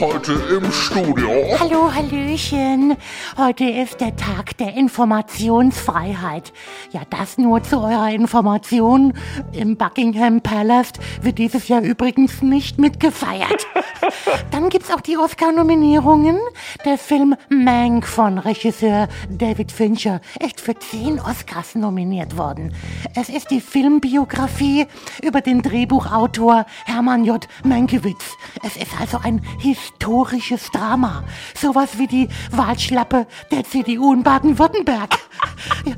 Heute im Studio. Hallo, Hallöchen. Heute ist der Tag der Informationsfreiheit. Ja, das nur zu eurer Information. Im Buckingham Palace wird dieses Jahr übrigens nicht mitgefeiert. Dann gibt's auch die Oscar-Nominierungen. Der Film Mank von Regisseur David Fincher echt für zehn Oscars nominiert worden. Es ist die Filmbiografie über den Drehbuchautor Hermann J. Mankiewicz. Es ist also ein historisches Drama. Sowas wie die Wahlschlappe der CDU in Baden-Württemberg.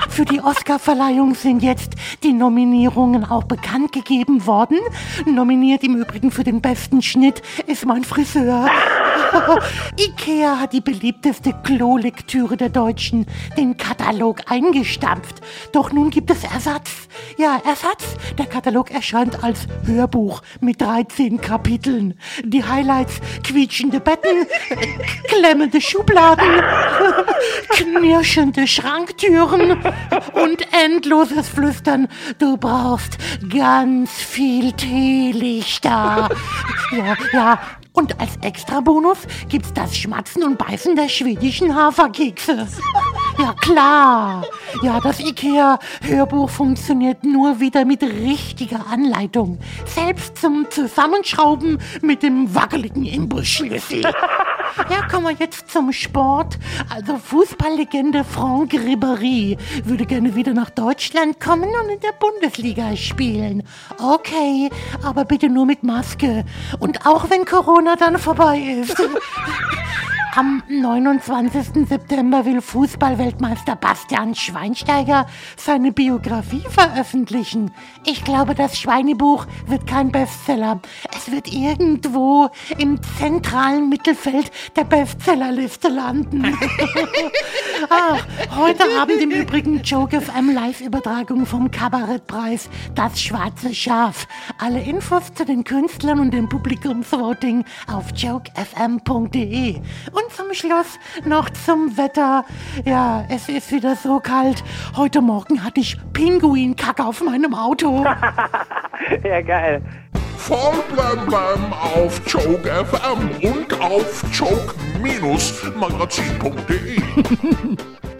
Für die Oscarverleihung sind jetzt die Nominierungen auch bekannt gegeben worden. Nominiert im Übrigen für den besten Schnitt ist mein Friseur. Ikea hat die beliebteste Klolektüre der Deutschen, den Katalog, eingestampft. Doch nun gibt es Ersatz. Ja, Ersatz. Der Katalog erscheint als Hörbuch mit 13 Kapiteln. Die Highlights quietschende Betten, klemmende Schubladen, knirschende Schranktüren und endloses Flüstern. Du brauchst ganz viel Teelichter. Ja, ja, und als Extrabonus gibt's das Schmatzen und Beißen der schwedischen Haferkekse. Ja klar. Ja, das IKEA-Hörbuch funktioniert nur wieder mit richtiger Anleitung. Selbst zum Zusammenschrauben mit dem wackeligen Imbusschlüssel. Ja, kommen wir jetzt zum Sport. Also Fußballlegende Franck Ribéry würde gerne wieder nach Deutschland kommen und in der Bundesliga spielen. Okay, aber bitte nur mit Maske. Und auch wenn Corona dann vorbei ist. Am 29. September will Fußballweltmeister Bastian Schweinsteiger seine Biografie veröffentlichen. Ich glaube, das Schweinebuch wird kein Bestseller. Es wird irgendwo im zentralen Mittelfeld der Bestsellerliste landen. Ach, heute Abend im Übrigen Joke FM Live-Übertragung vom Kabarettpreis Das Schwarze Schaf. Alle Infos zu den Künstlern und dem Publikumsvoting auf jokefm.de. Und zum Schluss noch zum Wetter. Ja, es ist wieder so kalt. Heute Morgen hatte ich Pinguinkacke auf meinem Auto. ja, geil. Voll blem blem auf Joke FM und auf joke-magazin.de.